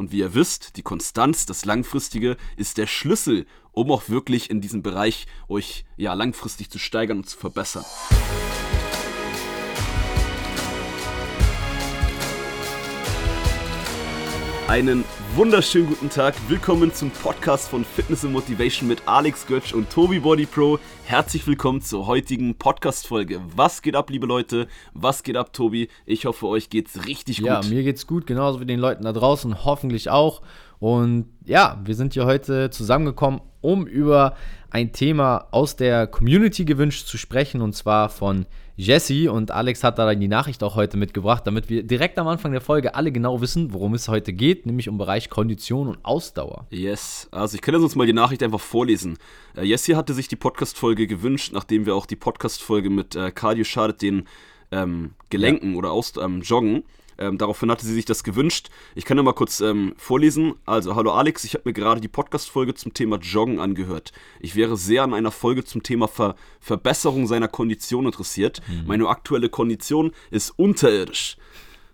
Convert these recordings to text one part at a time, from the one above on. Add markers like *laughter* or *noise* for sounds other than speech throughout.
Und wie ihr wisst, die Konstanz, das Langfristige, ist der Schlüssel, um auch wirklich in diesem Bereich euch ja langfristig zu steigern und zu verbessern. Einen wunderschönen guten Tag. Willkommen zum Podcast von Fitness and Motivation mit Alex Götsch und Tobi Body Pro. Herzlich willkommen zur heutigen Podcast-Folge. Was geht ab, liebe Leute? Was geht ab, Tobi? Ich hoffe, euch geht's richtig gut. Ja, mir geht's gut, genauso wie den Leuten da draußen, hoffentlich auch. Und ja, wir sind hier heute zusammengekommen, um über ein Thema aus der Community gewünscht zu sprechen, und zwar von Jesse und Alex hat da die Nachricht auch heute mitgebracht, damit wir direkt am Anfang der Folge alle genau wissen, worum es heute geht, nämlich um Bereich Kondition und Ausdauer. Yes, also ich kann jetzt uns mal die Nachricht einfach vorlesen. Äh, Jesse hatte sich die Podcast-Folge gewünscht, nachdem wir auch die Podcast-Folge mit äh, Cardio schadet den ähm, Gelenken ja. oder aus, ähm, Joggen ähm, daraufhin hatte sie sich das gewünscht. Ich kann ja mal kurz ähm, vorlesen. Also, hallo Alex, ich habe mir gerade die Podcast-Folge zum Thema Joggen angehört. Ich wäre sehr an einer Folge zum Thema Ver Verbesserung seiner Kondition interessiert. Mhm. Meine aktuelle Kondition ist unterirdisch.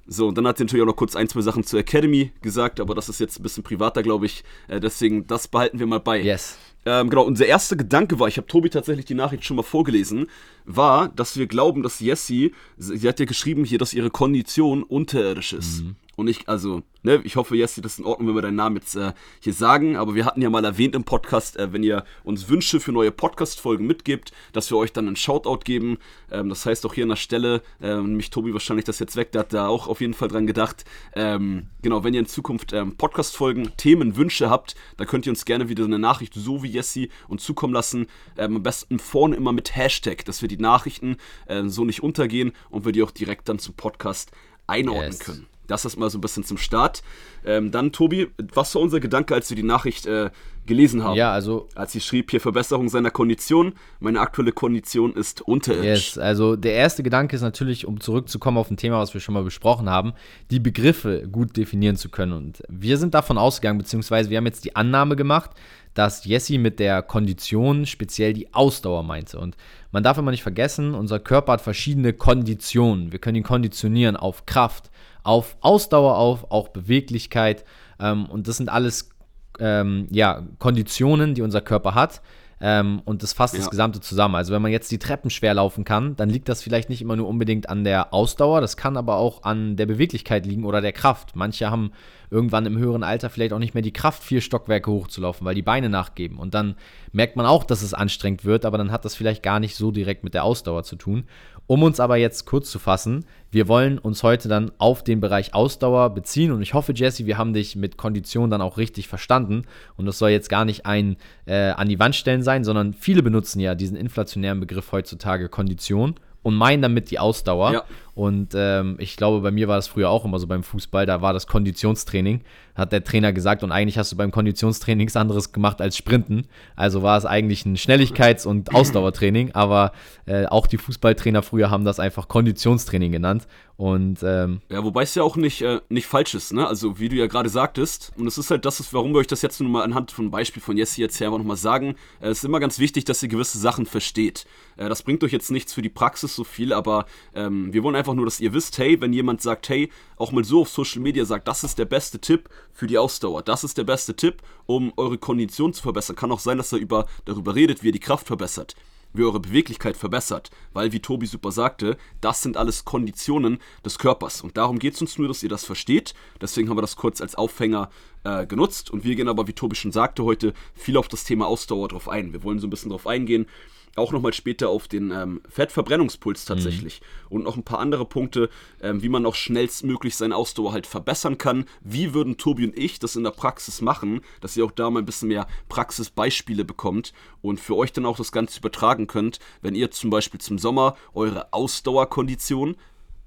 So, und dann hat sie natürlich auch noch kurz ein, zwei Sachen zur Academy gesagt, aber das ist jetzt ein bisschen privater, glaube ich. Äh, deswegen, das behalten wir mal bei. Yes. Ähm, genau, unser erster Gedanke war, ich habe Tobi tatsächlich die Nachricht schon mal vorgelesen, war, dass wir glauben, dass Jessie, sie hat ja geschrieben hier, dass ihre Kondition unterirdisch ist. Mhm. Und ich, also, ne, ich hoffe, Jessie, das ist in Ordnung, wenn wir deinen Namen jetzt äh, hier sagen, aber wir hatten ja mal erwähnt im Podcast, äh, wenn ihr uns Wünsche für neue Podcast-Folgen mitgibt, dass wir euch dann einen Shoutout geben. Ähm, das heißt auch hier an der Stelle, äh, mich Tobi wahrscheinlich das jetzt weg, der hat da auch auf jeden Fall dran gedacht. Ähm, genau, wenn ihr in Zukunft ähm, Podcast-Folgen, Themen, Wünsche habt, dann könnt ihr uns gerne wieder eine Nachricht, so wie Jessie, uns zukommen lassen. Ähm, am besten vorne immer mit Hashtag, dass wir die Nachrichten äh, so nicht untergehen und wir die auch direkt dann zum Podcast einordnen yes. können. Das ist mal so ein bisschen zum Start. Ähm, dann, Tobi, was war unser Gedanke, als wir die Nachricht äh, gelesen haben? Ja, also. Als sie schrieb, hier Verbesserung seiner Kondition. Meine aktuelle Kondition ist unterirdisch. Yes, also der erste Gedanke ist natürlich, um zurückzukommen auf ein Thema, was wir schon mal besprochen haben, die Begriffe gut definieren zu können. Und wir sind davon ausgegangen, beziehungsweise wir haben jetzt die Annahme gemacht, dass Jesse mit der Kondition speziell die Ausdauer meinte. Und man darf immer nicht vergessen, unser Körper hat verschiedene Konditionen. Wir können ihn konditionieren auf Kraft, auf Ausdauer auf, auch Beweglichkeit. Ähm, und das sind alles ähm, ja, Konditionen, die unser Körper hat. Ähm, und das fasst ja. das Gesamte zusammen. Also wenn man jetzt die Treppen schwer laufen kann, dann liegt das vielleicht nicht immer nur unbedingt an der Ausdauer, das kann aber auch an der Beweglichkeit liegen oder der Kraft. Manche haben irgendwann im höheren Alter vielleicht auch nicht mehr die Kraft, vier Stockwerke hochzulaufen, weil die Beine nachgeben. Und dann merkt man auch, dass es anstrengend wird, aber dann hat das vielleicht gar nicht so direkt mit der Ausdauer zu tun. Um uns aber jetzt kurz zu fassen, wir wollen uns heute dann auf den Bereich Ausdauer beziehen und ich hoffe, Jesse, wir haben dich mit Kondition dann auch richtig verstanden und das soll jetzt gar nicht ein äh, an die Wand stellen sein, sondern viele benutzen ja diesen inflationären Begriff heutzutage Kondition und meinen damit die Ausdauer. Ja. Und ähm, ich glaube, bei mir war das früher auch immer so beim Fußball, da war das Konditionstraining, hat der Trainer gesagt, und eigentlich hast du beim Konditionstraining nichts anderes gemacht als Sprinten. Also war es eigentlich ein Schnelligkeits- und Ausdauertraining, aber äh, auch die Fußballtrainer früher haben das einfach Konditionstraining genannt. Und ähm, ja, wobei es ja auch nicht, äh, nicht falsch ist, ne? Also wie du ja gerade sagtest, und es ist halt das, warum wir euch das jetzt nur mal anhand von Beispiel von Jesse jetzt her nochmal sagen. Äh, es ist immer ganz wichtig, dass ihr gewisse Sachen versteht. Äh, das bringt euch jetzt nichts für die Praxis so viel, aber ähm, wir wollen einfach nur, dass ihr wisst, hey, wenn jemand sagt, hey, auch mal so auf Social Media sagt, das ist der beste Tipp für die Ausdauer, das ist der beste Tipp, um eure Kondition zu verbessern. Kann auch sein, dass er über, darüber redet, wie ihr die Kraft verbessert wie eure Beweglichkeit verbessert. Weil, wie Tobi super sagte, das sind alles Konditionen des Körpers. Und darum geht es uns nur, dass ihr das versteht. Deswegen haben wir das kurz als Aufhänger äh, genutzt. Und wir gehen aber, wie Tobi schon sagte, heute viel auf das Thema Ausdauer drauf ein. Wir wollen so ein bisschen drauf eingehen, auch nochmal später auf den ähm, Fettverbrennungspuls tatsächlich mhm. und noch ein paar andere Punkte, ähm, wie man auch schnellstmöglich seine Ausdauer halt verbessern kann. Wie würden Tobi und ich das in der Praxis machen, dass ihr auch da mal ein bisschen mehr Praxisbeispiele bekommt und für euch dann auch das Ganze übertragen könnt, wenn ihr zum Beispiel zum Sommer eure Ausdauerkondition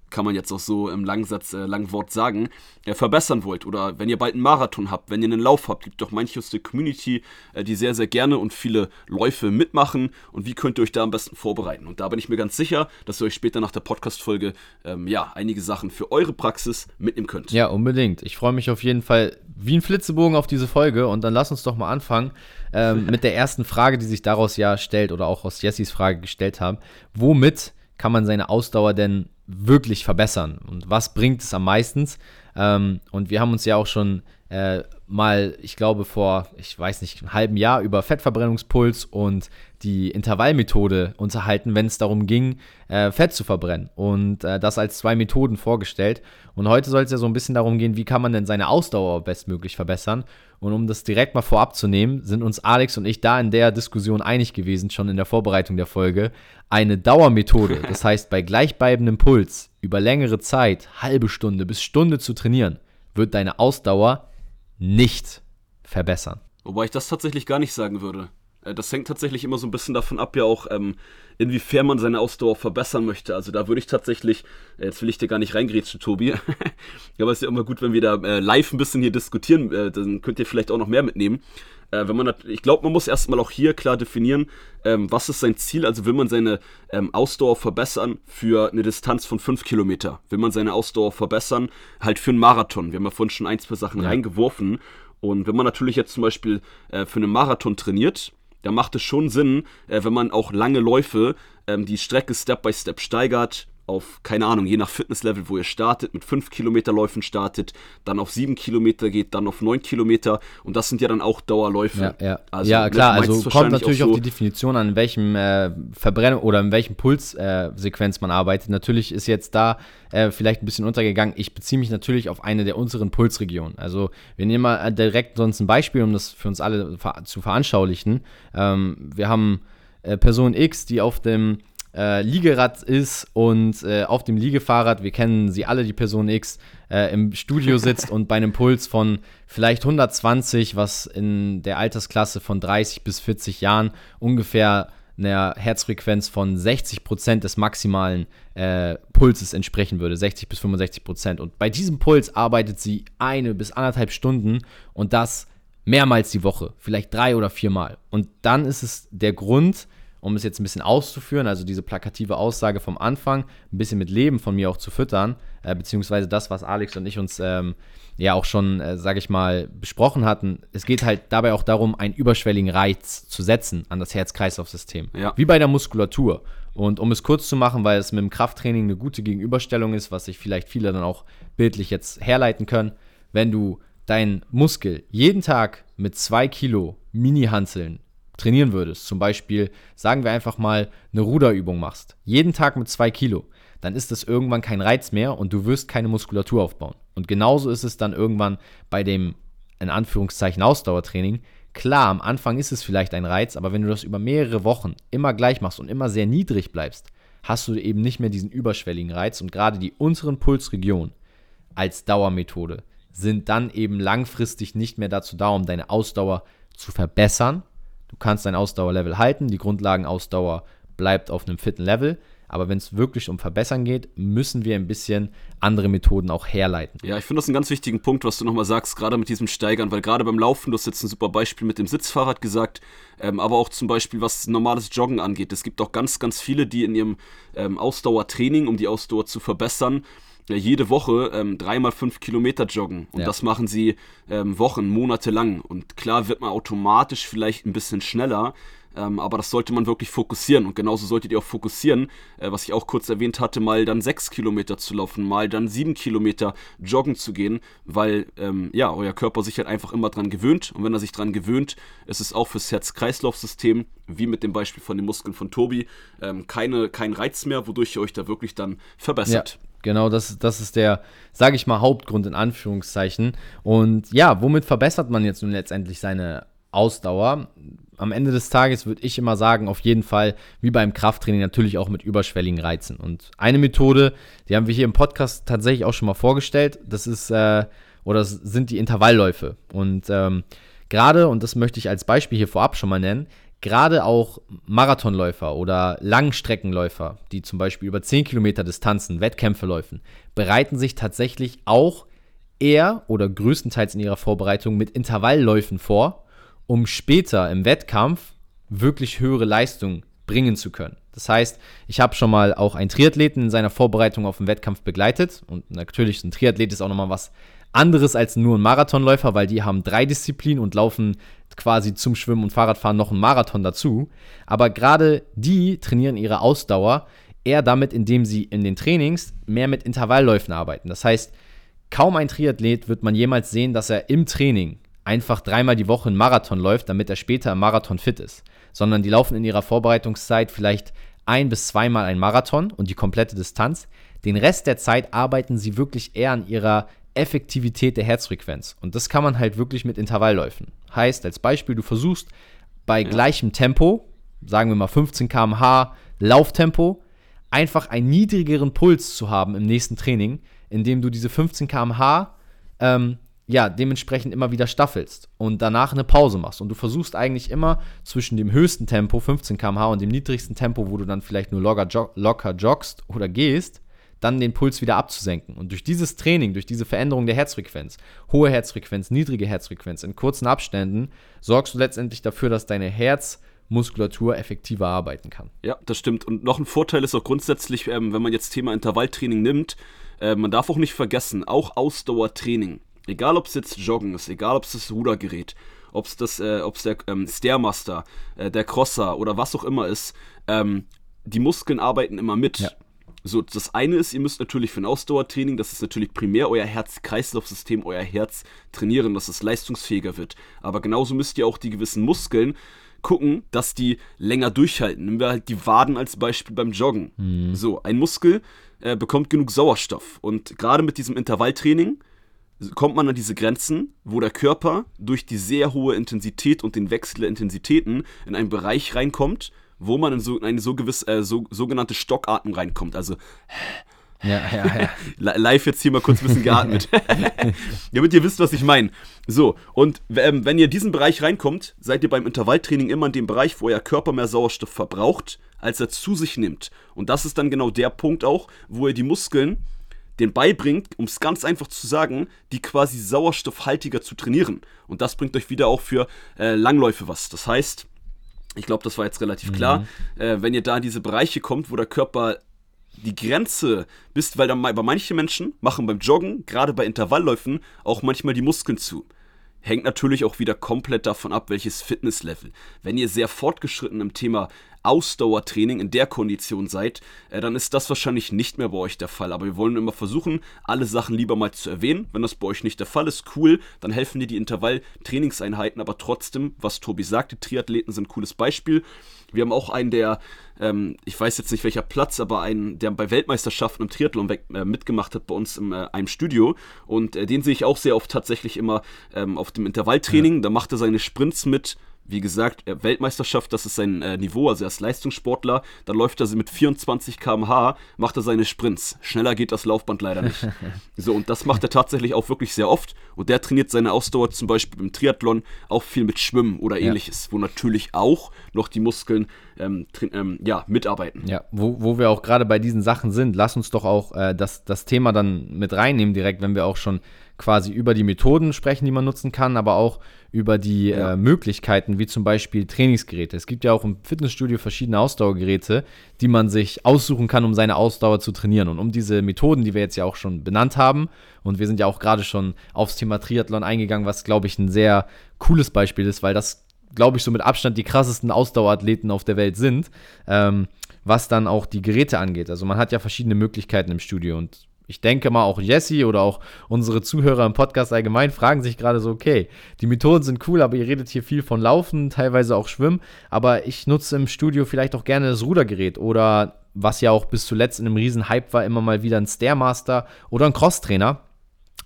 kann man jetzt auch so im Langsatz, äh, Langwort sagen, äh, verbessern wollt oder wenn ihr bald einen Marathon habt, wenn ihr einen Lauf habt, gibt doch manche aus der Community, äh, die sehr, sehr gerne und viele Läufe mitmachen und wie könnt ihr euch da am besten vorbereiten? Und da bin ich mir ganz sicher, dass ihr euch später nach der Podcast-Folge ähm, ja, einige Sachen für eure Praxis mitnehmen könnt. Ja, unbedingt. Ich freue mich auf jeden Fall wie ein Flitzebogen auf diese Folge und dann lass uns doch mal anfangen ähm, *laughs* mit der ersten Frage, die sich daraus ja stellt oder auch aus Jessys Frage gestellt haben. Womit kann man seine Ausdauer denn wirklich verbessern und was bringt es am meisten? Ähm, und wir haben uns ja auch schon äh, mal, ich glaube, vor, ich weiß nicht, einem halben Jahr über Fettverbrennungspuls und die Intervallmethode unterhalten, wenn es darum ging, äh, Fett zu verbrennen. Und äh, das als zwei Methoden vorgestellt. Und heute soll es ja so ein bisschen darum gehen, wie kann man denn seine Ausdauer bestmöglich verbessern. Und um das direkt mal vorab zu nehmen, sind uns Alex und ich da in der Diskussion einig gewesen, schon in der Vorbereitung der Folge. Eine Dauermethode, *laughs* das heißt bei gleichbleibendem Puls über längere Zeit, halbe Stunde bis Stunde zu trainieren, wird deine Ausdauer nicht verbessern. Wobei ich das tatsächlich gar nicht sagen würde. Äh, das hängt tatsächlich immer so ein bisschen davon ab, ja auch, ähm, inwiefern man seine Ausdauer verbessern möchte. Also da würde ich tatsächlich, äh, jetzt will ich dir gar nicht reingrätschen, Tobi, *laughs* aber es ist ja immer gut, wenn wir da äh, live ein bisschen hier diskutieren, äh, dann könnt ihr vielleicht auch noch mehr mitnehmen. Äh, wenn man, ich glaube, man muss erstmal auch hier klar definieren, ähm, was ist sein Ziel. Also will man seine ähm, Ausdauer verbessern für eine Distanz von 5 Kilometer. Will man seine Ausdauer verbessern halt für einen Marathon. Wir haben ja vorhin schon ein, zwei Sachen ja. reingeworfen. Und wenn man natürlich jetzt zum Beispiel äh, für einen Marathon trainiert, da macht es schon Sinn, äh, wenn man auch lange Läufe ähm, die Strecke Step by Step steigert, auf, keine Ahnung, je nach Fitnesslevel, wo ihr startet, mit 5 Kilometer Läufen startet, dann auf 7 Kilometer geht, dann auf 9 Kilometer und das sind ja dann auch Dauerläufe. Ja, ja. Also, ja klar, also kommt natürlich so auf die Definition an, in welchem äh, Verbrennung oder in welchem Pulssequenz äh, man arbeitet. Natürlich ist jetzt da äh, vielleicht ein bisschen untergegangen. Ich beziehe mich natürlich auf eine der unseren Pulsregionen. Also wir nehmen mal äh, direkt sonst ein Beispiel, um das für uns alle ver zu veranschaulichen. Ähm, wir haben äh, Person X, die auf dem äh, Liegerad ist und äh, auf dem Liegefahrrad, wir kennen sie alle, die Person X, äh, im Studio *laughs* sitzt und bei einem Puls von vielleicht 120, was in der Altersklasse von 30 bis 40 Jahren ungefähr einer Herzfrequenz von 60 Prozent des maximalen äh, Pulses entsprechen würde, 60 bis 65 Prozent. Und bei diesem Puls arbeitet sie eine bis anderthalb Stunden und das mehrmals die Woche, vielleicht drei oder viermal. Und dann ist es der Grund, um es jetzt ein bisschen auszuführen, also diese plakative Aussage vom Anfang, ein bisschen mit Leben von mir auch zu füttern, äh, beziehungsweise das, was Alex und ich uns ähm, ja auch schon, äh, sage ich mal, besprochen hatten. Es geht halt dabei auch darum, einen überschwelligen Reiz zu setzen an das Herz-Kreislauf-System. Ja. Wie bei der Muskulatur. Und um es kurz zu machen, weil es mit dem Krafttraining eine gute Gegenüberstellung ist, was sich vielleicht viele dann auch bildlich jetzt herleiten können, wenn du deinen Muskel jeden Tag mit zwei Kilo Mini-Hanzeln trainieren würdest, zum Beispiel, sagen wir einfach mal, eine Ruderübung machst, jeden Tag mit zwei Kilo, dann ist das irgendwann kein Reiz mehr und du wirst keine Muskulatur aufbauen. Und genauso ist es dann irgendwann bei dem, in Anführungszeichen, Ausdauertraining. Klar, am Anfang ist es vielleicht ein Reiz, aber wenn du das über mehrere Wochen immer gleich machst und immer sehr niedrig bleibst, hast du eben nicht mehr diesen überschwelligen Reiz und gerade die unteren Pulsregionen als Dauermethode sind dann eben langfristig nicht mehr dazu da, um deine Ausdauer zu verbessern, Du kannst dein Ausdauerlevel halten, die Grundlagenausdauer bleibt auf einem fitten Level. Aber wenn es wirklich um Verbessern geht, müssen wir ein bisschen andere Methoden auch herleiten. Ja, ich finde das einen ganz wichtigen Punkt, was du nochmal sagst, gerade mit diesem Steigern, weil gerade beim Laufen, du hast jetzt ein super Beispiel mit dem Sitzfahrrad gesagt, ähm, aber auch zum Beispiel, was normales Joggen angeht. Es gibt auch ganz, ganz viele, die in ihrem ähm, Ausdauertraining, um die Ausdauer zu verbessern, jede Woche ähm, dreimal fünf Kilometer joggen. Und ja. das machen sie ähm, Wochen, Monate lang. Und klar wird man automatisch vielleicht ein bisschen schneller, ähm, aber das sollte man wirklich fokussieren. Und genauso solltet ihr auch fokussieren, äh, was ich auch kurz erwähnt hatte, mal dann sechs Kilometer zu laufen, mal dann sieben Kilometer joggen zu gehen, weil ähm, ja, euer Körper sich halt einfach immer dran gewöhnt. Und wenn er sich dran gewöhnt, ist es auch fürs Herz-Kreislauf-System, wie mit dem Beispiel von den Muskeln von Tobi, ähm, keine, kein Reiz mehr, wodurch ihr euch da wirklich dann verbessert. Ja. Genau, das, das ist der, sage ich mal, Hauptgrund in Anführungszeichen. Und ja, womit verbessert man jetzt nun letztendlich seine Ausdauer? Am Ende des Tages würde ich immer sagen, auf jeden Fall, wie beim Krafttraining, natürlich auch mit überschwelligen Reizen. Und eine Methode, die haben wir hier im Podcast tatsächlich auch schon mal vorgestellt, das ist, äh, oder das sind die Intervallläufe. Und ähm, gerade, und das möchte ich als Beispiel hier vorab schon mal nennen, gerade auch Marathonläufer oder Langstreckenläufer, die zum Beispiel über 10 Kilometer Distanzen, Wettkämpfe läufen, bereiten sich tatsächlich auch eher oder größtenteils in ihrer Vorbereitung mit Intervallläufen vor, um später im Wettkampf wirklich höhere Leistung bringen zu können. Das heißt, ich habe schon mal auch einen Triathleten in seiner Vorbereitung auf den Wettkampf begleitet und natürlich ein Triathlet ist auch nochmal was anderes als nur ein Marathonläufer, weil die haben drei Disziplinen und laufen quasi zum Schwimmen und Fahrradfahren noch einen Marathon dazu. Aber gerade die trainieren ihre Ausdauer eher damit, indem sie in den Trainings mehr mit Intervallläufen arbeiten. Das heißt, kaum ein Triathlet wird man jemals sehen, dass er im Training einfach dreimal die Woche einen Marathon läuft, damit er später im Marathon fit ist, sondern die laufen in ihrer Vorbereitungszeit vielleicht ein bis zweimal ein Marathon und die komplette Distanz. Den Rest der Zeit arbeiten sie wirklich eher an ihrer Effektivität der Herzfrequenz. Und das kann man halt wirklich mit Intervallläufen. Heißt, als Beispiel, du versuchst bei gleichem Tempo, sagen wir mal 15 km/h Lauftempo, einfach einen niedrigeren Puls zu haben im nächsten Training, indem du diese 15 km/h ähm, ja, dementsprechend immer wieder staffelst und danach eine Pause machst. Und du versuchst eigentlich immer zwischen dem höchsten Tempo, 15 km/h, und dem niedrigsten Tempo, wo du dann vielleicht nur locker, jog locker joggst oder gehst, dann den Puls wieder abzusenken. Und durch dieses Training, durch diese Veränderung der Herzfrequenz, hohe Herzfrequenz, niedrige Herzfrequenz in kurzen Abständen, sorgst du letztendlich dafür, dass deine Herzmuskulatur effektiver arbeiten kann. Ja, das stimmt. Und noch ein Vorteil ist auch grundsätzlich, ähm, wenn man jetzt Thema Intervalltraining nimmt, äh, man darf auch nicht vergessen, auch Ausdauertraining, egal ob es jetzt Joggen ist, egal ob es das Rudergerät, ob es das, äh, ob's der ähm, Stairmaster, äh, der Crosser oder was auch immer ist, ähm, die Muskeln arbeiten immer mit. Ja. So, das eine ist, ihr müsst natürlich für ein Ausdauertraining, das ist natürlich primär euer Herz-Kreislauf-System, euer Herz trainieren, dass es leistungsfähiger wird. Aber genauso müsst ihr auch die gewissen Muskeln gucken, dass die länger durchhalten. Nehmen wir halt die Waden als Beispiel beim Joggen. Mhm. So, ein Muskel äh, bekommt genug Sauerstoff. Und gerade mit diesem Intervalltraining kommt man an diese Grenzen, wo der Körper durch die sehr hohe Intensität und den Wechsel der Intensitäten in einen Bereich reinkommt, wo man in, so, in eine so gewisse, äh, so, sogenannte Stockatmung reinkommt. Also ja, ja, ja. *laughs* Live jetzt hier mal kurz ein bisschen geatmet. *laughs* Damit ihr wisst, was ich meine. So, und ähm, wenn ihr in diesen Bereich reinkommt, seid ihr beim Intervalltraining immer in dem Bereich, wo euer Körper mehr Sauerstoff verbraucht, als er zu sich nimmt. Und das ist dann genau der Punkt auch, wo ihr die Muskeln den beibringt, um es ganz einfach zu sagen, die quasi sauerstoffhaltiger zu trainieren. Und das bringt euch wieder auch für äh, Langläufe was. Das heißt, ich glaube, das war jetzt relativ klar. Mhm. Äh, wenn ihr da in diese Bereiche kommt, wo der Körper die Grenze bist, weil dann bei manchen Menschen machen beim Joggen, gerade bei Intervallläufen, auch manchmal die Muskeln zu. Hängt natürlich auch wieder komplett davon ab, welches Fitnesslevel. Wenn ihr sehr fortgeschritten im Thema Ausdauertraining in der Kondition seid, äh, dann ist das wahrscheinlich nicht mehr bei euch der Fall. Aber wir wollen immer versuchen, alle Sachen lieber mal zu erwähnen. Wenn das bei euch nicht der Fall ist, cool, dann helfen dir die Intervall-Trainingseinheiten. Aber trotzdem, was Tobi sagte, Triathleten sind ein cooles Beispiel. Wir haben auch einen, der, ähm, ich weiß jetzt nicht welcher Platz, aber einen, der bei Weltmeisterschaften im Triathlon weg, äh, mitgemacht hat bei uns in äh, einem Studio. Und äh, den sehe ich auch sehr oft tatsächlich immer ähm, auf dem Intervalltraining. Ja. Da macht er seine Sprints mit wie gesagt, Weltmeisterschaft, das ist sein äh, Niveau, also er ist Leistungssportler, dann läuft er mit 24 km/h, macht er seine Sprints. Schneller geht das Laufband leider nicht. *laughs* so, und das macht er tatsächlich auch wirklich sehr oft. Und der trainiert seine Ausdauer zum Beispiel im Triathlon auch viel mit Schwimmen oder ähnliches, ja. wo natürlich auch noch die Muskeln ähm, ähm, ja, mitarbeiten. Ja, wo, wo wir auch gerade bei diesen Sachen sind, lass uns doch auch äh, das, das Thema dann mit reinnehmen, direkt, wenn wir auch schon quasi über die Methoden sprechen, die man nutzen kann, aber auch über die ja. äh, Möglichkeiten, wie zum Beispiel Trainingsgeräte. Es gibt ja auch im Fitnessstudio verschiedene Ausdauergeräte, die man sich aussuchen kann, um seine Ausdauer zu trainieren. Und um diese Methoden, die wir jetzt ja auch schon benannt haben, und wir sind ja auch gerade schon aufs Thema Triathlon eingegangen, was, glaube ich, ein sehr cooles Beispiel ist, weil das, glaube ich, so mit Abstand die krassesten Ausdauerathleten auf der Welt sind, ähm, was dann auch die Geräte angeht. Also man hat ja verschiedene Möglichkeiten im Studio und ich denke mal, auch Jesse oder auch unsere Zuhörer im Podcast allgemein fragen sich gerade so, okay, die Methoden sind cool, aber ihr redet hier viel von Laufen, teilweise auch Schwimmen, aber ich nutze im Studio vielleicht auch gerne das Rudergerät oder was ja auch bis zuletzt in einem riesen Hype war, immer mal wieder ein Stairmaster oder ein Crosstrainer.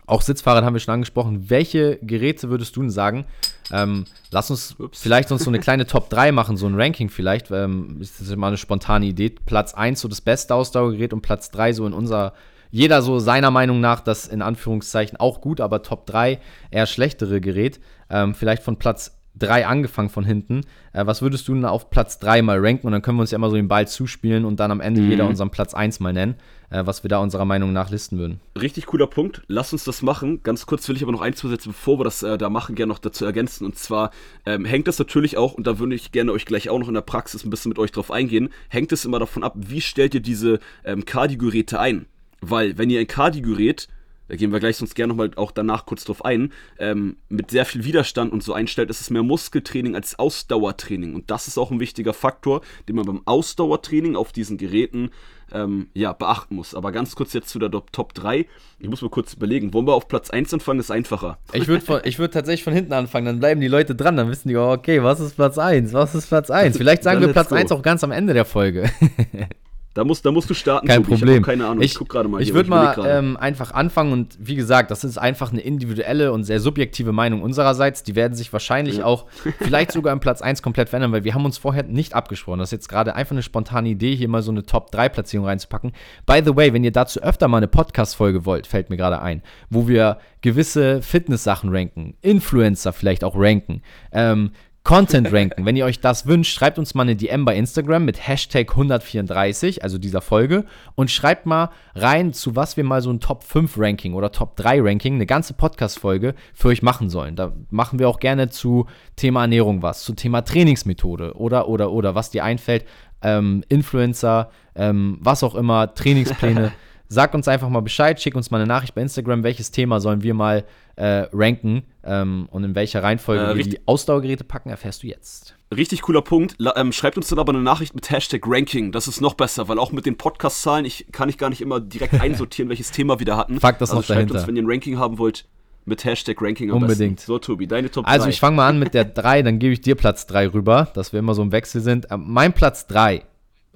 Auch Sitzfahrrad haben wir schon angesprochen. Welche Geräte würdest du denn sagen? Ähm, lass uns Ups. vielleicht uns so eine *laughs* kleine Top 3 machen, so ein Ranking vielleicht. Ähm, das ist mal eine spontane Idee. Platz 1 so das beste Ausdauergerät und Platz 3 so in unserer jeder so seiner Meinung nach das in Anführungszeichen auch gut, aber Top 3 eher schlechtere Gerät. Ähm, vielleicht von Platz 3 angefangen von hinten. Äh, was würdest du denn auf Platz 3 mal ranken? Und dann können wir uns ja immer so den Ball zuspielen und dann am Ende mhm. jeder unseren Platz 1 mal nennen, äh, was wir da unserer Meinung nach listen würden. Richtig cooler Punkt. Lass uns das machen. Ganz kurz will ich aber noch eins zusetzen, bevor wir das äh, da machen, gerne noch dazu ergänzen. Und zwar ähm, hängt das natürlich auch, und da würde ich gerne euch gleich auch noch in der Praxis ein bisschen mit euch drauf eingehen, hängt es immer davon ab, wie stellt ihr diese ähm, Kardiogeräte ein? Weil, wenn ihr ein Cardio-Gerät da gehen wir gleich sonst gerne nochmal auch danach kurz drauf ein, ähm, mit sehr viel Widerstand und so einstellt, ist es mehr Muskeltraining als Ausdauertraining. Und das ist auch ein wichtiger Faktor, den man beim Ausdauertraining auf diesen Geräten ähm, ja, beachten muss. Aber ganz kurz jetzt zu der Top 3. Ich muss mal kurz überlegen, wollen wir auf Platz 1 anfangen, ist einfacher. Ich würde würd tatsächlich von hinten anfangen, dann bleiben die Leute dran, dann wissen die, oh, okay, was ist Platz 1, was ist Platz 1. *laughs* Vielleicht sagen wir Platz go. 1 auch ganz am Ende der Folge. *laughs* Da musst, da musst du starten. Kein Tobi. Problem. Ich keine Ahnung. Ich, ich guck gerade mal. Ich würde mal ähm, einfach anfangen und wie gesagt, das ist einfach eine individuelle und sehr subjektive Meinung unsererseits. Die werden sich wahrscheinlich ja. auch *laughs* vielleicht sogar im Platz 1 komplett verändern, weil wir haben uns vorher nicht abgesprochen. Das ist jetzt gerade einfach eine spontane Idee, hier mal so eine Top-3-Platzierung reinzupacken. By the way, wenn ihr dazu öfter mal eine Podcast-Folge wollt, fällt mir gerade ein, wo wir gewisse Fitness-Sachen ranken, Influencer vielleicht auch ranken, ähm, Content ranken. Wenn ihr euch das wünscht, schreibt uns mal eine DM bei Instagram mit Hashtag 134, also dieser Folge, und schreibt mal rein, zu was wir mal so ein Top 5 Ranking oder Top 3 Ranking, eine ganze Podcast-Folge für euch machen sollen. Da machen wir auch gerne zu Thema Ernährung was, zu Thema Trainingsmethode oder, oder, oder, was dir einfällt, ähm, Influencer, ähm, was auch immer, Trainingspläne. *laughs* Sagt uns einfach mal Bescheid, schick uns mal eine Nachricht bei Instagram, welches Thema sollen wir mal äh, ranken ähm, und in welcher Reihenfolge äh, wir die Ausdauergeräte packen, erfährst du jetzt. Richtig cooler Punkt. Ähm, schreibt uns dann aber eine Nachricht mit Hashtag Ranking. Das ist noch besser, weil auch mit den Podcast-Zahlen ich, kann ich gar nicht immer direkt *laughs* einsortieren, welches Thema wir da hatten. Fakt das also noch schreibt dahinter. uns, wenn ihr ein Ranking haben wollt, mit Hashtag Ranking am Unbedingt. Besten. So, Tobi, deine Top 3. Also ich fange mal an mit der *laughs* 3, dann gebe ich dir Platz 3 rüber, dass wir immer so im Wechsel sind. Ähm, mein Platz 3,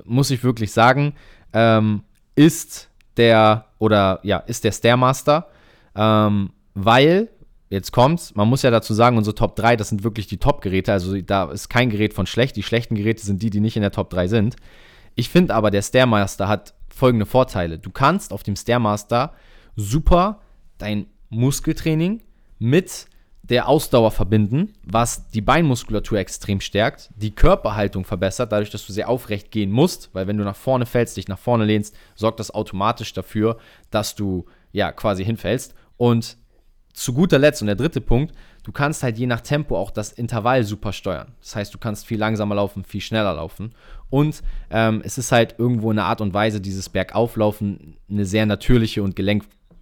muss ich wirklich sagen, ähm, ist der, oder ja, ist der Stairmaster, ähm, weil Jetzt kommt's, man muss ja dazu sagen, unsere Top 3, das sind wirklich die Top-Geräte, also da ist kein Gerät von schlecht, die schlechten Geräte sind die, die nicht in der Top 3 sind. Ich finde aber, der Stairmaster hat folgende Vorteile. Du kannst auf dem Stairmaster super dein Muskeltraining mit der Ausdauer verbinden, was die Beinmuskulatur extrem stärkt, die Körperhaltung verbessert, dadurch, dass du sehr aufrecht gehen musst, weil wenn du nach vorne fällst, dich nach vorne lehnst, sorgt das automatisch dafür, dass du ja quasi hinfällst und zu guter Letzt und der dritte Punkt, du kannst halt je nach Tempo auch das Intervall super steuern. Das heißt, du kannst viel langsamer laufen, viel schneller laufen. Und ähm, es ist halt irgendwo eine Art und Weise, dieses Bergauflaufen, eine sehr natürliche und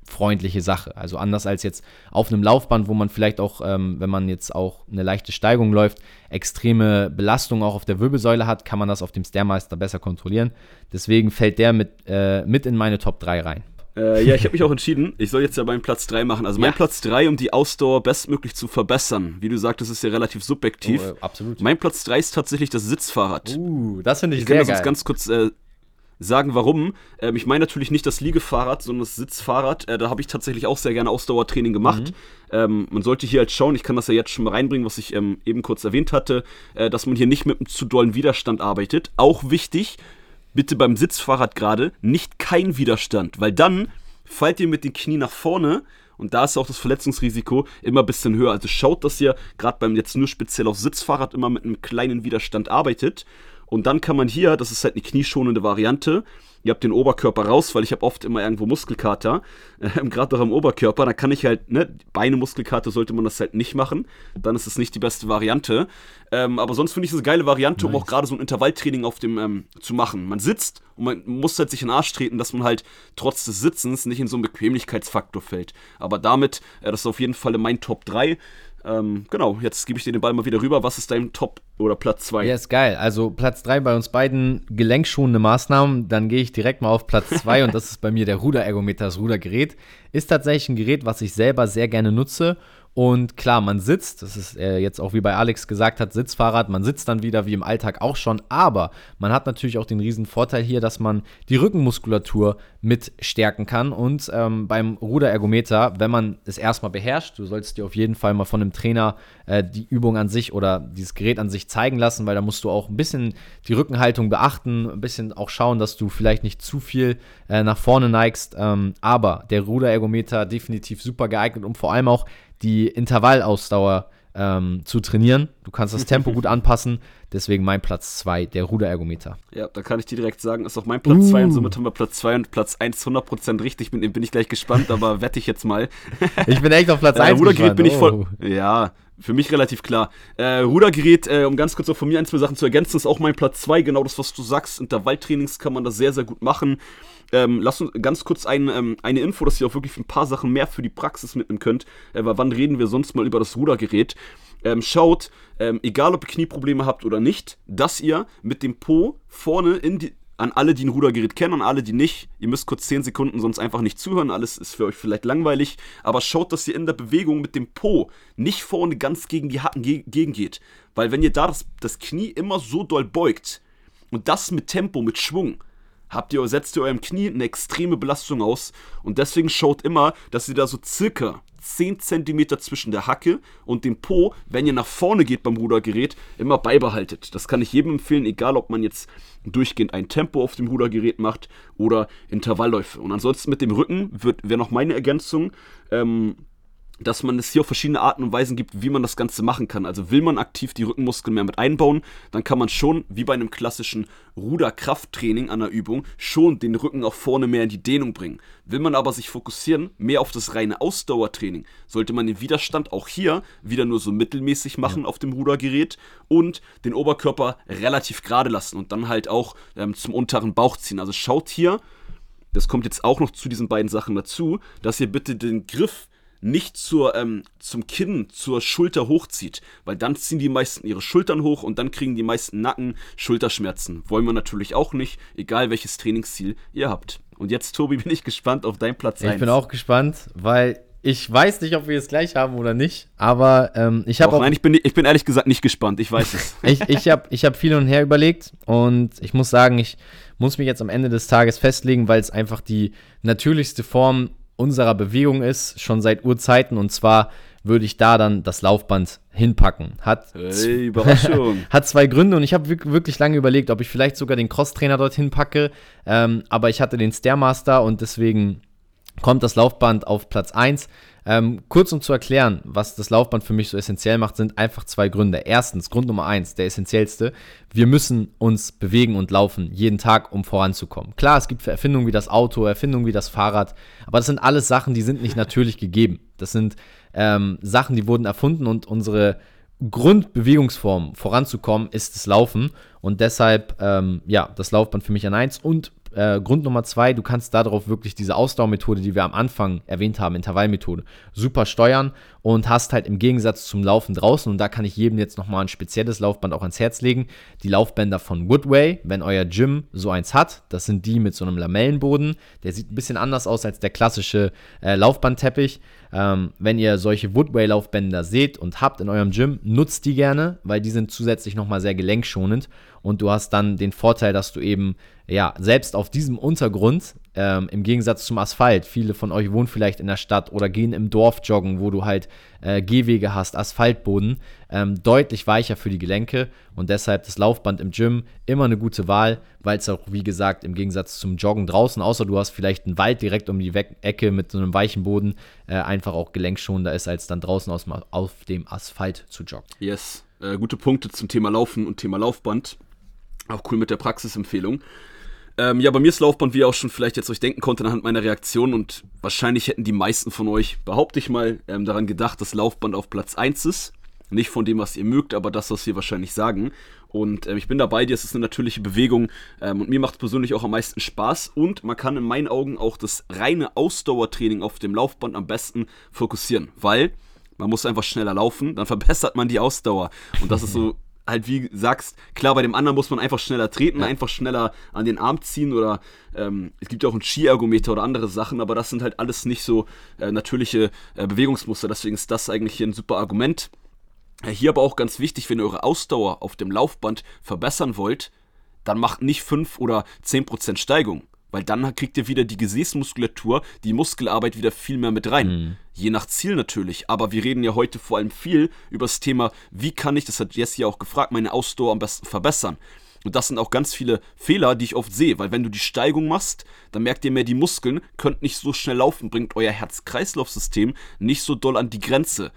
gelenkfreundliche Sache. Also anders als jetzt auf einem Laufband, wo man vielleicht auch, ähm, wenn man jetzt auch eine leichte Steigung läuft, extreme Belastung auch auf der Wirbelsäule hat, kann man das auf dem Stairmaster besser kontrollieren. Deswegen fällt der mit, äh, mit in meine Top 3 rein. Äh, ja, ich habe mich auch entschieden. Ich soll jetzt ja meinen Platz 3 machen. Also mein ja. Platz 3, um die Ausdauer bestmöglich zu verbessern. Wie du sagtest, ist ja relativ subjektiv. Oh, äh, absolut. Mein Platz 3 ist tatsächlich das Sitzfahrrad. Uh, das finde ich, ich sehr geil. Ich kann das ganz kurz äh, sagen, warum. Ähm, ich meine natürlich nicht das Liegefahrrad, sondern das Sitzfahrrad. Äh, da habe ich tatsächlich auch sehr gerne Ausdauertraining gemacht. Mhm. Ähm, man sollte hier halt schauen, ich kann das ja jetzt schon mal reinbringen, was ich ähm, eben kurz erwähnt hatte, äh, dass man hier nicht mit einem zu dollen Widerstand arbeitet. Auch wichtig, bitte beim Sitzfahrrad gerade nicht kein Widerstand, weil dann fallt ihr mit den Knie nach vorne und da ist auch das Verletzungsrisiko immer ein bisschen höher. Also schaut, dass ihr gerade beim jetzt nur speziell auf Sitzfahrrad immer mit einem kleinen Widerstand arbeitet. Und dann kann man hier, das ist halt eine knieschonende Variante, ihr habt den Oberkörper raus, weil ich habe oft immer irgendwo Muskelkater, äh, *laughs* gerade auch am Oberkörper, da kann ich halt, ne, Beine Muskelkater sollte man das halt nicht machen, dann ist es nicht die beste Variante. Ähm, aber sonst finde ich es eine geile Variante, nice. um auch gerade so ein Intervalltraining auf dem ähm, zu machen. Man sitzt und man muss halt sich in den Arsch treten, dass man halt trotz des Sitzens nicht in so einen Bequemlichkeitsfaktor fällt. Aber damit, äh, das ist auf jeden Fall mein Top 3. Ähm, genau, jetzt gebe ich dir den Ball mal wieder rüber. Was ist dein Top oder Platz 2? Ja, ist geil. Also Platz 3 bei uns beiden gelenkschonende Maßnahmen. Dann gehe ich direkt mal auf Platz 2 und das ist bei mir der Ruderergometer, das Rudergerät. Ist tatsächlich ein Gerät, was ich selber sehr gerne nutze und klar, man sitzt, das ist äh, jetzt auch wie bei Alex gesagt hat, Sitzfahrrad, man sitzt dann wieder wie im Alltag auch schon, aber man hat natürlich auch den riesen Vorteil hier, dass man die Rückenmuskulatur mit stärken kann und ähm, beim Ruderergometer, wenn man es erstmal beherrscht, du sollst dir auf jeden Fall mal von einem Trainer äh, die Übung an sich oder dieses Gerät an sich zeigen lassen, weil da musst du auch ein bisschen die Rückenhaltung beachten, ein bisschen auch schauen, dass du vielleicht nicht zu viel äh, nach vorne neigst, ähm, aber der Ruderergometer definitiv super geeignet, um vor allem auch die Intervallausdauer ähm, zu trainieren. Du kannst das Tempo gut *laughs* anpassen. Deswegen mein Platz 2, der Ruderergometer. Ja, da kann ich dir direkt sagen, ist auch mein Platz 2 uh. und somit haben wir Platz 2 und Platz 1 100% richtig. Dem bin ich gleich gespannt, aber wette ich jetzt mal. ich bin echt auf Platz 1 äh, Rudergerät bin ich voll. Oh. Ja, für mich relativ klar. Äh, Rudergerät, äh, um ganz kurz auch von mir ein, zwei Sachen zu ergänzen, ist auch mein Platz 2. Genau das, was du sagst. Intervalltrainings kann man das sehr, sehr gut machen. ähm, lasst uns ganz kurz ein, ähm, eine Info, dass ihr auch wirklich ein paar Sachen mehr für die Praxis mitnehmen könnt. Äh, weil wann reden wir sonst mal über das Rudergerät? Ähm, schaut, ähm, egal ob ihr Knieprobleme habt oder nicht, dass ihr mit dem Po vorne in die, an alle, die ein Rudergerät kennen, an alle, die nicht. Ihr müsst kurz 10 Sekunden sonst einfach nicht zuhören. Alles ist für euch vielleicht langweilig. Aber schaut, dass ihr in der Bewegung mit dem Po nicht vorne ganz gegen die Hacken ge gegengeht. Weil wenn ihr da das, das Knie immer so doll beugt und das mit Tempo, mit Schwung, habt ihr, setzt ihr eurem Knie eine extreme Belastung aus. Und deswegen schaut immer, dass ihr da so circa 10 cm zwischen der Hacke und dem Po, wenn ihr nach vorne geht beim Rudergerät, immer beibehaltet. Das kann ich jedem empfehlen, egal ob man jetzt durchgehend ein Tempo auf dem Rudergerät macht oder Intervallläufe. Und ansonsten mit dem Rücken wäre noch meine Ergänzung. Ähm, dass man es hier auf verschiedene Arten und Weisen gibt, wie man das Ganze machen kann. Also will man aktiv die Rückenmuskeln mehr mit einbauen, dann kann man schon, wie bei einem klassischen Ruderkrafttraining an der Übung, schon den Rücken auch vorne mehr in die Dehnung bringen. Will man aber sich fokussieren, mehr auf das reine Ausdauertraining, sollte man den Widerstand auch hier wieder nur so mittelmäßig machen ja. auf dem Rudergerät und den Oberkörper relativ gerade lassen und dann halt auch ähm, zum unteren Bauch ziehen. Also schaut hier, das kommt jetzt auch noch zu diesen beiden Sachen dazu, dass ihr bitte den Griff nicht zur, ähm, zum Kinn, zur Schulter hochzieht, weil dann ziehen die meisten ihre Schultern hoch und dann kriegen die meisten Nacken Schulterschmerzen. Wollen wir natürlich auch nicht, egal welches Trainingsziel ihr habt. Und jetzt, Tobi, *laughs* bin ich gespannt auf deinen Platz 1. Ich bin auch gespannt, weil ich weiß nicht, ob wir es gleich haben oder nicht, aber ähm, ich habe auch. Nein, ich bin, ich bin ehrlich gesagt nicht gespannt, ich weiß es. *laughs* ich ich habe ich hab viel und her überlegt und ich muss sagen, ich muss mich jetzt am Ende des Tages festlegen, weil es einfach die natürlichste Form unserer Bewegung ist, schon seit Urzeiten. Und zwar würde ich da dann das Laufband hinpacken. Hat, hey, *laughs* hat zwei Gründe und ich habe wirklich lange überlegt, ob ich vielleicht sogar den Crosstrainer dorthin packe. Ähm, aber ich hatte den Stairmaster und deswegen kommt das Laufband auf Platz 1. Ähm, kurz um zu erklären, was das Laufband für mich so essentiell macht, sind einfach zwei Gründe. Erstens, Grund Nummer eins, der essentiellste, wir müssen uns bewegen und laufen jeden Tag, um voranzukommen. Klar, es gibt Erfindungen wie das Auto, Erfindungen wie das Fahrrad, aber das sind alles Sachen, die sind nicht natürlich gegeben. Das sind ähm, Sachen, die wurden erfunden und unsere Grundbewegungsform voranzukommen ist das Laufen und deshalb ähm, ja das Laufband für mich an eins und äh, Grund Nummer zwei, du kannst darauf wirklich diese Ausdauermethode, die wir am Anfang erwähnt haben, Intervallmethode, super steuern und hast halt im Gegensatz zum Laufen draußen, und da kann ich jedem jetzt nochmal ein spezielles Laufband auch ans Herz legen, die Laufbänder von Woodway, wenn euer Gym so eins hat, das sind die mit so einem Lamellenboden, der sieht ein bisschen anders aus als der klassische äh, Laufbandteppich. Ähm, wenn ihr solche Woodway-Laufbänder seht und habt in eurem Gym, nutzt die gerne, weil die sind zusätzlich nochmal sehr gelenkschonend und du hast dann den Vorteil, dass du eben ja, selbst auf diesem Untergrund, ähm, im Gegensatz zum Asphalt, viele von euch wohnen vielleicht in der Stadt oder gehen im Dorf joggen, wo du halt äh, Gehwege hast, Asphaltboden, ähm, deutlich weicher für die Gelenke und deshalb das Laufband im Gym immer eine gute Wahl, weil es auch, wie gesagt, im Gegensatz zum Joggen draußen, außer du hast vielleicht einen Wald direkt um die We Ecke mit so einem weichen Boden, äh, einfach auch gelenkschonender ist, als dann draußen aus, auf dem Asphalt zu joggen. Yes, äh, gute Punkte zum Thema Laufen und Thema Laufband. Auch cool mit der Praxisempfehlung. Ähm, ja, bei mir ist Laufband, wie ihr auch schon vielleicht jetzt euch denken konntet, anhand meiner Reaktion und wahrscheinlich hätten die meisten von euch, behaupte ich mal, ähm, daran gedacht, dass Laufband auf Platz 1 ist. Nicht von dem, was ihr mögt, aber das, was wir wahrscheinlich sagen. Und äh, ich bin dabei, dir, es ist eine natürliche Bewegung ähm, und mir macht es persönlich auch am meisten Spaß. Und man kann in meinen Augen auch das reine Ausdauertraining auf dem Laufband am besten fokussieren, weil man muss einfach schneller laufen, dann *laughs* verbessert man die Ausdauer. Und das ist so halt wie sagst, klar, bei dem anderen muss man einfach schneller treten, ja. einfach schneller an den Arm ziehen oder ähm, es gibt ja auch einen Skiergometer oder andere Sachen, aber das sind halt alles nicht so äh, natürliche äh, Bewegungsmuster. Deswegen ist das eigentlich hier ein super Argument. Äh, hier aber auch ganz wichtig, wenn ihr eure Ausdauer auf dem Laufband verbessern wollt, dann macht nicht 5 oder 10% Steigung. Weil dann kriegt ihr wieder die Gesäßmuskulatur, die Muskelarbeit wieder viel mehr mit rein. Mhm. Je nach Ziel natürlich. Aber wir reden ja heute vor allem viel über das Thema, wie kann ich, das hat Jesse ja auch gefragt, meine Ausdauer am besten verbessern. Und das sind auch ganz viele Fehler, die ich oft sehe, weil wenn du die Steigung machst, dann merkt ihr mehr, die Muskeln könnt nicht so schnell laufen, bringt euer Herz-Kreislauf-System nicht so doll an die Grenze.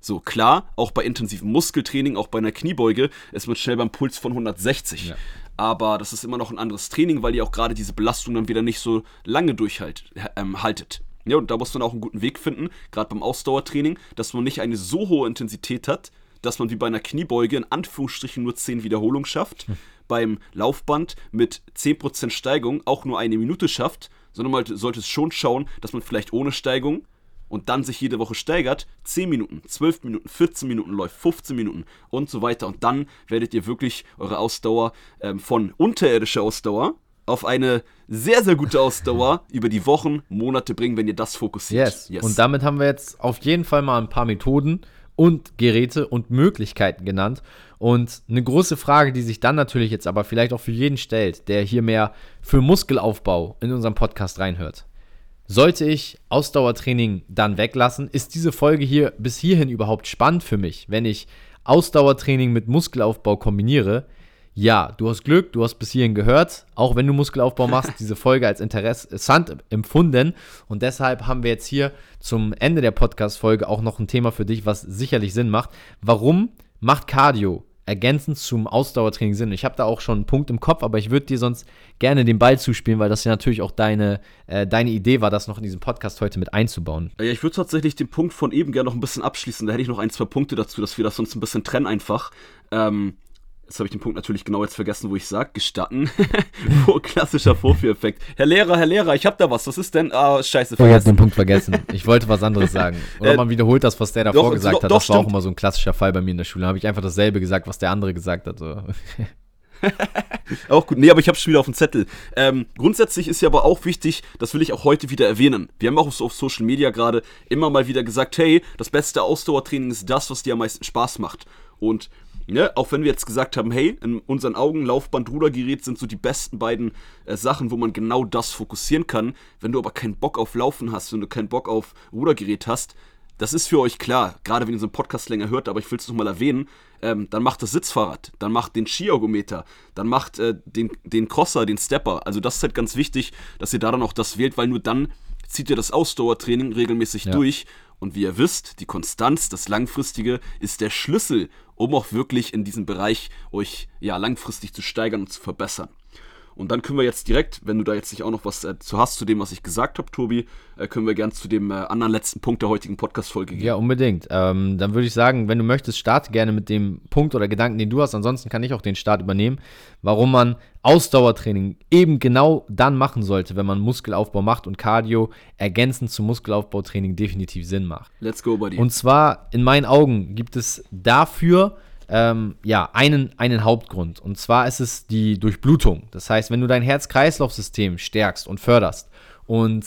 So, klar, auch bei intensivem Muskeltraining, auch bei einer Kniebeuge, ist man schnell beim Puls von 160. Ja aber das ist immer noch ein anderes Training, weil ihr auch gerade diese Belastung dann wieder nicht so lange durchhaltet. Ähm, Ja, und da muss man auch einen guten Weg finden, gerade beim Ausdauertraining, dass man nicht eine so hohe Intensität hat, dass man wie bei einer Kniebeuge in Anführungsstrichen nur 10 Wiederholungen schafft. Hm. beim Laufband mit 10% Steigung auch nur eine Minute schafft, sondern man sollte es schon schauen, dass man vielleicht ohne Steigung und dann sich jede Woche steigert, 10 Minuten, 12 Minuten, 14 Minuten läuft, 15 Minuten und so weiter. Und dann werdet ihr wirklich eure Ausdauer ähm, von unterirdischer Ausdauer auf eine sehr, sehr gute Ausdauer über die Wochen, Monate bringen, wenn ihr das fokussiert. Yes. yes. Und damit haben wir jetzt auf jeden Fall mal ein paar Methoden und Geräte und Möglichkeiten genannt. Und eine große Frage, die sich dann natürlich jetzt aber vielleicht auch für jeden stellt, der hier mehr für Muskelaufbau in unserem Podcast reinhört. Sollte ich Ausdauertraining dann weglassen? Ist diese Folge hier bis hierhin überhaupt spannend für mich, wenn ich Ausdauertraining mit Muskelaufbau kombiniere? Ja, du hast Glück, du hast bis hierhin gehört, auch wenn du Muskelaufbau machst, *laughs* diese Folge als interessant empfunden. Und deshalb haben wir jetzt hier zum Ende der Podcast-Folge auch noch ein Thema für dich, was sicherlich Sinn macht. Warum macht Cardio ergänzend zum Ausdauertraining Sinn. Ich habe da auch schon einen Punkt im Kopf, aber ich würde dir sonst gerne den Ball zuspielen, weil das ja natürlich auch deine, äh, deine Idee war, das noch in diesem Podcast heute mit einzubauen. Ja, ich würde tatsächlich den Punkt von eben gerne noch ein bisschen abschließen. Da hätte ich noch ein, zwei Punkte dazu, dass wir das sonst ein bisschen trennen einfach. Ähm, Jetzt habe ich den Punkt natürlich genau jetzt vergessen, wo ich sage, gestatten. *laughs* Klassischer Vorführeffekt. Herr Lehrer, Herr Lehrer, ich habe da was. Was ist denn? Ah, scheiße. Oh, ich habe den Punkt vergessen. Ich wollte was anderes sagen. *laughs* Oder äh, man wiederholt das, was der davor doch, gesagt doch, hat. Doch, das war stimmt. auch immer so ein klassischer Fall bei mir in der Schule. Da habe ich einfach dasselbe gesagt, was der andere gesagt hat. So. *laughs* auch gut. Nee, aber ich habe schon wieder auf dem Zettel. Ähm, grundsätzlich ist ja aber auch wichtig, das will ich auch heute wieder erwähnen. Wir haben auch auf Social Media gerade immer mal wieder gesagt, hey, das beste Ausdauertraining ist das, was dir am meisten Spaß macht. Und Ne? Auch wenn wir jetzt gesagt haben, hey, in unseren Augen Laufband, Rudergerät sind so die besten beiden äh, Sachen, wo man genau das fokussieren kann. Wenn du aber keinen Bock auf Laufen hast, wenn du keinen Bock auf Rudergerät hast, das ist für euch klar, gerade wenn ihr so einen Podcast länger hört, aber ich will es nochmal erwähnen, ähm, dann macht das Sitzfahrrad, dann macht den Skiergometer, dann macht äh, den, den Crosser, den Stepper. Also das ist halt ganz wichtig, dass ihr da dann auch das wählt, weil nur dann zieht ihr das Ausdauertraining regelmäßig ja. durch und wie ihr wisst, die Konstanz, das Langfristige, ist der Schlüssel, um auch wirklich in diesem Bereich euch ja langfristig zu steigern und zu verbessern. Und dann können wir jetzt direkt, wenn du da jetzt nicht auch noch was äh, zu hast zu dem, was ich gesagt habe, Tobi, äh, können wir gern zu dem äh, anderen letzten Punkt der heutigen Podcast-Folge gehen. Ja, unbedingt. Ähm, dann würde ich sagen, wenn du möchtest, starte gerne mit dem Punkt oder Gedanken, den du hast. Ansonsten kann ich auch den Start übernehmen, warum man Ausdauertraining eben genau dann machen sollte, wenn man Muskelaufbau macht und Cardio ergänzend zum Muskelaufbautraining definitiv Sinn macht. Let's go, buddy. Und zwar, in meinen Augen, gibt es dafür ähm, ja, einen, einen Hauptgrund. Und zwar ist es die Durchblutung. Das heißt, wenn du dein Herz-Kreislauf-System stärkst und förderst und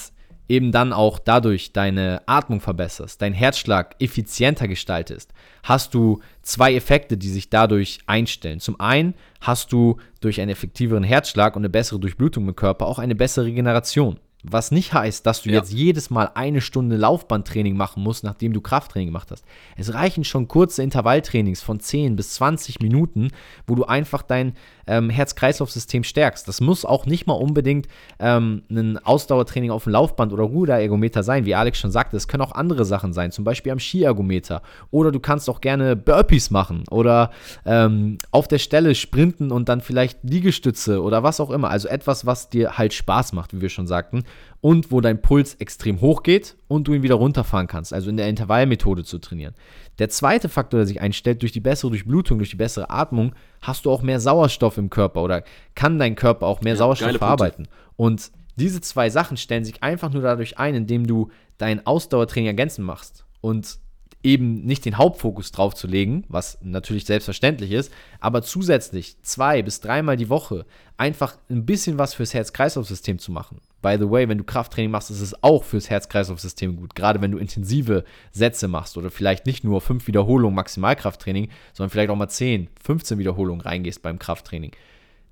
eben dann auch dadurch deine Atmung verbesserst, dein Herzschlag effizienter gestaltest, hast du zwei Effekte, die sich dadurch einstellen. Zum einen hast du durch einen effektiveren Herzschlag und eine bessere Durchblutung im Körper auch eine bessere Regeneration. Was nicht heißt, dass du ja. jetzt jedes Mal eine Stunde Laufbandtraining machen musst, nachdem du Krafttraining gemacht hast. Es reichen schon kurze Intervalltrainings von 10 bis 20 Minuten, wo du einfach dein ähm, Herz-Kreislauf-System stärkst. Das muss auch nicht mal unbedingt ähm, ein Ausdauertraining auf dem Laufband oder Ruderergometer sein, wie Alex schon sagte. Es können auch andere Sachen sein, zum Beispiel am Skiergometer. Oder du kannst auch gerne Burpees machen oder ähm, auf der Stelle sprinten und dann vielleicht Liegestütze oder was auch immer. Also etwas, was dir halt Spaß macht, wie wir schon sagten und wo dein Puls extrem hoch geht und du ihn wieder runterfahren kannst, also in der Intervallmethode zu trainieren. Der zweite Faktor, der sich einstellt, durch die bessere Durchblutung, durch die bessere Atmung, hast du auch mehr Sauerstoff im Körper oder kann dein Körper auch mehr ja, Sauerstoff verarbeiten. Und diese zwei Sachen stellen sich einfach nur dadurch ein, indem du dein Ausdauertraining ergänzen machst. Und eben nicht den Hauptfokus drauf zu legen, was natürlich selbstverständlich ist, aber zusätzlich zwei bis dreimal die Woche einfach ein bisschen was fürs Herz-Kreislauf-System zu machen. By the way, wenn du Krafttraining machst, ist es auch fürs Herz-Kreislauf-System gut. Gerade wenn du intensive Sätze machst oder vielleicht nicht nur fünf Wiederholungen Maximalkrafttraining, sondern vielleicht auch mal 10, 15 Wiederholungen reingehst beim Krafttraining.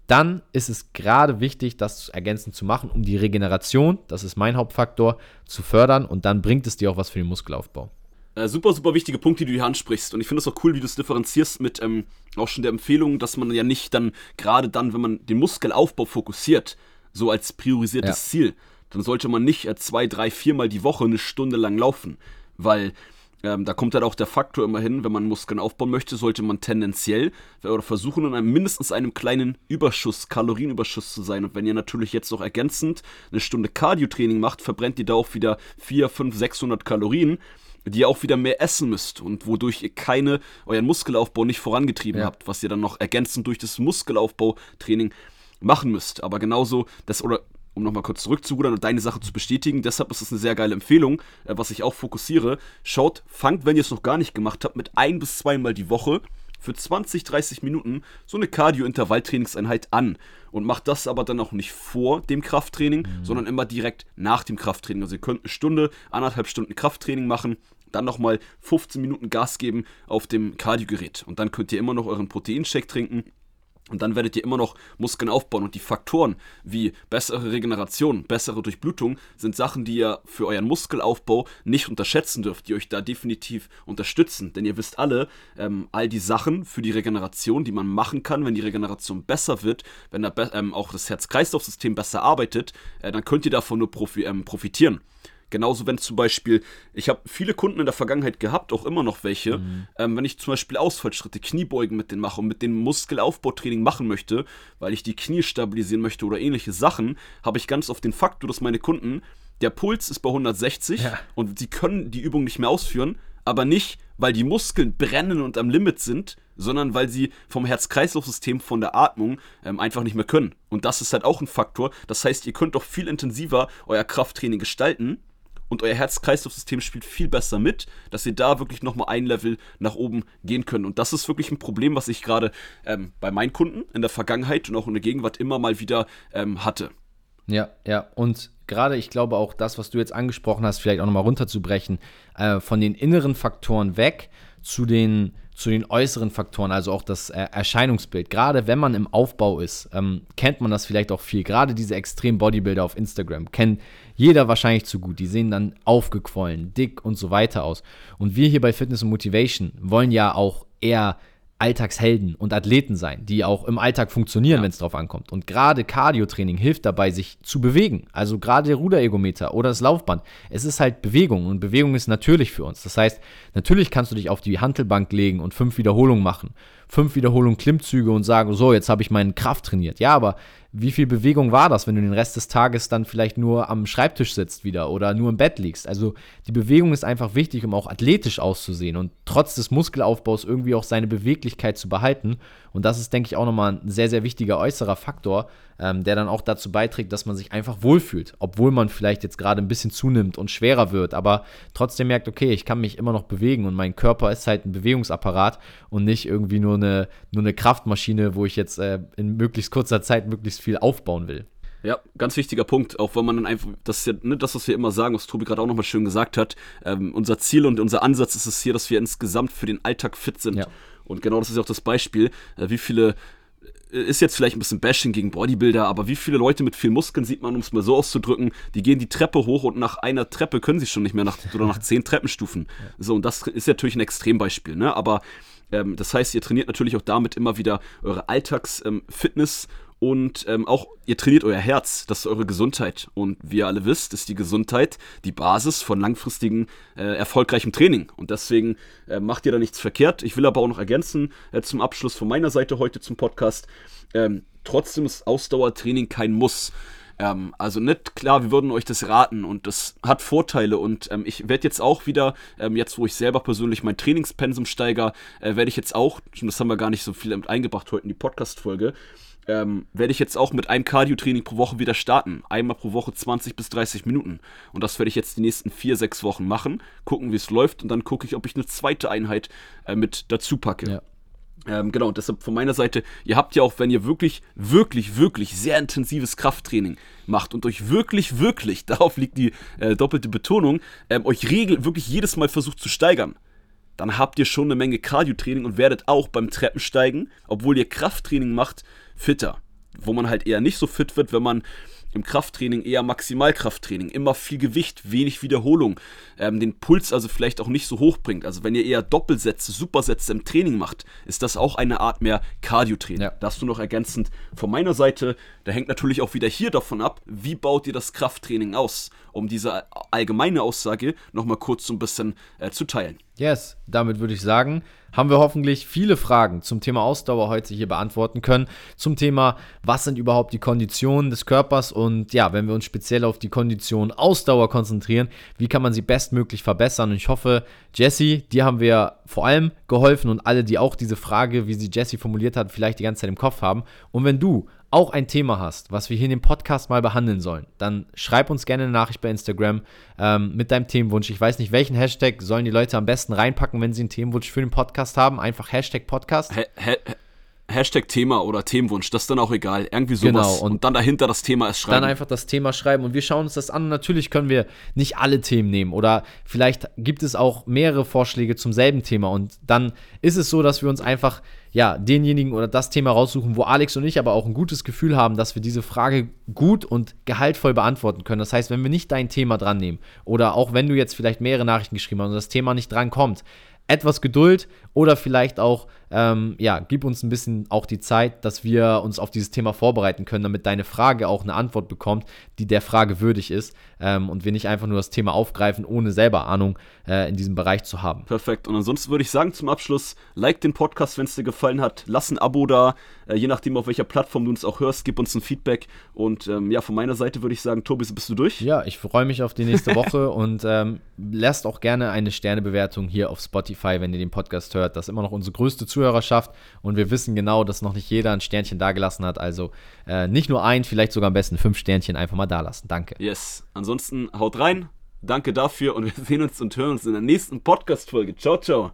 Dann ist es gerade wichtig, das ergänzend zu machen, um die Regeneration, das ist mein Hauptfaktor, zu fördern und dann bringt es dir auch was für den Muskelaufbau. Äh, super, super wichtige Punkte, die du hier ansprichst. Und ich finde es auch cool, wie du es differenzierst mit ähm, auch schon der Empfehlung, dass man ja nicht dann, gerade dann, wenn man den Muskelaufbau fokussiert, so als priorisiertes ja. Ziel, dann sollte man nicht äh, zwei, drei, viermal die Woche eine Stunde lang laufen. Weil ähm, da kommt halt auch der Faktor immer hin, wenn man Muskeln aufbauen möchte, sollte man tendenziell oder versuchen, in einem mindestens einem kleinen Überschuss, Kalorienüberschuss zu sein. Und wenn ihr natürlich jetzt noch ergänzend eine Stunde Cardio-Training macht, verbrennt ihr da auch wieder 4, 5, 600 Kalorien die ihr auch wieder mehr essen müsst und wodurch ihr keine, euren Muskelaufbau nicht vorangetrieben ja. habt, was ihr dann noch ergänzend durch das Muskelaufbautraining machen müsst. Aber genauso, das, oder um nochmal kurz zurückzurudern und deine Sache zu bestätigen, deshalb ist es eine sehr geile Empfehlung, äh, was ich auch fokussiere. Schaut, fangt, wenn ihr es noch gar nicht gemacht habt, mit ein bis zweimal die Woche für 20, 30 Minuten so eine Cardio-Intervalltrainingseinheit an und macht das aber dann auch nicht vor dem Krafttraining, mhm. sondern immer direkt nach dem Krafttraining. Also ihr könnt eine Stunde, anderthalb Stunden Krafttraining machen, dann nochmal 15 Minuten Gas geben auf dem Kardiogerät und dann könnt ihr immer noch euren Proteinshake trinken und dann werdet ihr immer noch Muskeln aufbauen. Und die Faktoren wie bessere Regeneration, bessere Durchblutung sind Sachen, die ihr für euren Muskelaufbau nicht unterschätzen dürft, die euch da definitiv unterstützen. Denn ihr wisst alle, ähm, all die Sachen für die Regeneration, die man machen kann, wenn die Regeneration besser wird, wenn da ähm, auch das Herz-Kreislauf-System besser arbeitet, äh, dann könnt ihr davon nur profi ähm, profitieren. Genauso, wenn zum Beispiel, ich habe viele Kunden in der Vergangenheit gehabt, auch immer noch welche, mhm. ähm, wenn ich zum Beispiel Ausfallschritte, Kniebeugen mit denen mache und mit dem Muskelaufbautraining machen möchte, weil ich die Knie stabilisieren möchte oder ähnliche Sachen, habe ich ganz oft den Faktor, dass meine Kunden, der Puls ist bei 160 ja. und sie können die Übung nicht mehr ausführen, aber nicht, weil die Muskeln brennen und am Limit sind, sondern weil sie vom Herz-Kreislauf-System, von der Atmung ähm, einfach nicht mehr können. Und das ist halt auch ein Faktor. Das heißt, ihr könnt doch viel intensiver euer Krafttraining gestalten, und euer Herz-Kreislauf-System spielt viel besser mit, dass ihr da wirklich nochmal ein Level nach oben gehen könnt. Und das ist wirklich ein Problem, was ich gerade ähm, bei meinen Kunden in der Vergangenheit und auch in der Gegenwart immer mal wieder ähm, hatte. Ja, ja, und gerade ich glaube auch das, was du jetzt angesprochen hast, vielleicht auch nochmal runterzubrechen, äh, von den inneren Faktoren weg zu den zu den äußeren Faktoren, also auch das Erscheinungsbild. Gerade wenn man im Aufbau ist, ähm, kennt man das vielleicht auch viel. Gerade diese extremen Bodybuilder auf Instagram kennt jeder wahrscheinlich zu gut. Die sehen dann aufgequollen, dick und so weiter aus. Und wir hier bei Fitness und Motivation wollen ja auch eher Alltagshelden und Athleten sein, die auch im Alltag funktionieren, ja. wenn es drauf ankommt. Und gerade Cardio-Training hilft dabei, sich zu bewegen. Also gerade der Ruderergometer oder das Laufband. Es ist halt Bewegung und Bewegung ist natürlich für uns. Das heißt, natürlich kannst du dich auf die Hantelbank legen und fünf Wiederholungen machen. Fünf Wiederholungen Klimmzüge und sagen, so, jetzt habe ich meine Kraft trainiert. Ja, aber wie viel Bewegung war das, wenn du den Rest des Tages dann vielleicht nur am Schreibtisch sitzt wieder oder nur im Bett liegst? Also die Bewegung ist einfach wichtig, um auch athletisch auszusehen und trotz des Muskelaufbaus irgendwie auch seine Beweglichkeit zu behalten. Und das ist, denke ich, auch nochmal ein sehr, sehr wichtiger äußerer Faktor, ähm, der dann auch dazu beiträgt, dass man sich einfach wohlfühlt, obwohl man vielleicht jetzt gerade ein bisschen zunimmt und schwerer wird, aber trotzdem merkt, okay, ich kann mich immer noch bewegen und mein Körper ist halt ein Bewegungsapparat und nicht irgendwie nur eine, nur eine Kraftmaschine, wo ich jetzt äh, in möglichst kurzer Zeit möglichst viel aufbauen will. Ja, ganz wichtiger Punkt, auch wenn man dann einfach, das ist ja ne, das, was wir immer sagen, was Tobi gerade auch nochmal schön gesagt hat. Ähm, unser Ziel und unser Ansatz ist es hier, dass wir insgesamt für den Alltag fit sind. Ja. Und genau das ist ja auch das Beispiel, äh, wie viele ist jetzt vielleicht ein bisschen Bashing gegen Bodybuilder, aber wie viele Leute mit viel Muskeln sieht man, um es mal so auszudrücken, die gehen die Treppe hoch und nach einer Treppe können sie schon nicht mehr nach oder nach zehn Treppenstufen. So, und das ist natürlich ein Extrembeispiel, ne? Aber ähm, das heißt, ihr trainiert natürlich auch damit immer wieder eure Alltagsfitness ähm, und ähm, auch ihr trainiert euer Herz, das ist eure Gesundheit. Und wie ihr alle wisst, ist die Gesundheit die Basis von langfristigem, äh, erfolgreichem Training. Und deswegen äh, macht ihr da nichts verkehrt. Ich will aber auch noch ergänzen äh, zum Abschluss von meiner Seite heute zum Podcast. Ähm, trotzdem ist Ausdauertraining kein Muss. Ähm, also nicht klar, wir würden euch das raten und das hat Vorteile und ähm, ich werde jetzt auch wieder, ähm, jetzt wo ich selber persönlich mein Trainingspensum steiger, äh, werde ich jetzt auch, das haben wir gar nicht so viel eingebracht heute in die Podcast-Folge, ähm, werde ich jetzt auch mit einem Cardio-Training pro Woche wieder starten. Einmal pro Woche 20 bis 30 Minuten. Und das werde ich jetzt die nächsten vier, sechs Wochen machen, gucken, wie es läuft und dann gucke ich, ob ich eine zweite Einheit äh, mit dazu packe. Ja. Ähm, genau, und deshalb von meiner Seite, ihr habt ja auch, wenn ihr wirklich, wirklich, wirklich sehr intensives Krafttraining macht und euch wirklich, wirklich, *laughs* darauf liegt die äh, doppelte Betonung, ähm, euch regel wirklich jedes Mal versucht zu steigern dann habt ihr schon eine Menge Cardio-Training und werdet auch beim Treppensteigen, obwohl ihr Krafttraining macht, fitter. Wo man halt eher nicht so fit wird, wenn man im Krafttraining eher Maximalkrafttraining, immer viel Gewicht, wenig Wiederholung, ähm, den Puls also vielleicht auch nicht so hoch bringt. Also wenn ihr eher Doppelsätze, Supersätze im Training macht, ist das auch eine Art mehr Cardio-Training. Ja. Das du noch ergänzend von meiner Seite. Da hängt natürlich auch wieder hier davon ab, wie baut ihr das Krafttraining aus, um diese allgemeine Aussage nochmal kurz so ein bisschen äh, zu teilen. Yes, damit würde ich sagen, haben wir hoffentlich viele Fragen zum Thema Ausdauer heute hier beantworten können. Zum Thema, was sind überhaupt die Konditionen des Körpers und ja, wenn wir uns speziell auf die Kondition Ausdauer konzentrieren, wie kann man sie bestmöglich verbessern? Und ich hoffe, Jesse, dir haben wir vor allem geholfen und alle, die auch diese Frage, wie sie Jesse formuliert hat, vielleicht die ganze Zeit im Kopf haben. Und wenn du auch ein Thema hast, was wir hier in dem Podcast mal behandeln sollen, dann schreib uns gerne eine Nachricht bei Instagram ähm, mit deinem Themenwunsch. Ich weiß nicht, welchen Hashtag sollen die Leute am besten reinpacken, wenn sie einen Themenwunsch für den Podcast haben. Einfach Hashtag Podcast. Ha ha Hashtag Thema oder Themenwunsch, das ist dann auch egal. Irgendwie sowas. Genau, und, und, dann dahinter das Thema ist schreiben. Dann einfach das Thema schreiben und wir schauen uns das an. Natürlich können wir nicht alle Themen nehmen oder vielleicht gibt es auch mehrere Vorschläge zum selben Thema und dann ist es so, dass wir uns einfach ja, denjenigen oder das Thema raussuchen, wo Alex und ich aber auch ein gutes Gefühl haben, dass wir diese Frage gut und gehaltvoll beantworten können. Das heißt, wenn wir nicht dein Thema dran nehmen oder auch wenn du jetzt vielleicht mehrere Nachrichten geschrieben hast und das Thema nicht dran kommt, etwas Geduld oder vielleicht auch, ähm, ja, gib uns ein bisschen auch die Zeit, dass wir uns auf dieses Thema vorbereiten können, damit deine Frage auch eine Antwort bekommt, die der Frage würdig ist ähm, und wir nicht einfach nur das Thema aufgreifen, ohne selber Ahnung äh, in diesem Bereich zu haben. Perfekt. Und ansonsten würde ich sagen zum Abschluss, like den Podcast, wenn es dir gefallen hat, lass ein Abo da, äh, je nachdem auf welcher Plattform du uns auch hörst, gib uns ein Feedback und ähm, ja, von meiner Seite würde ich sagen, Tobi, bist du durch? Ja, ich freue mich auf die nächste Woche *laughs* und ähm, lasst auch gerne eine Sternebewertung hier auf Spotify, wenn ihr den Podcast hört. Das ist immer noch unsere größte Zuhörerschaft und wir wissen genau, dass noch nicht jeder ein Sternchen dagelassen hat. Also äh, nicht nur ein, vielleicht sogar am besten fünf Sternchen einfach mal dalassen. Danke. Yes. Ansonsten haut rein. Danke dafür und wir sehen uns und hören uns in der nächsten Podcast-Folge. Ciao, ciao.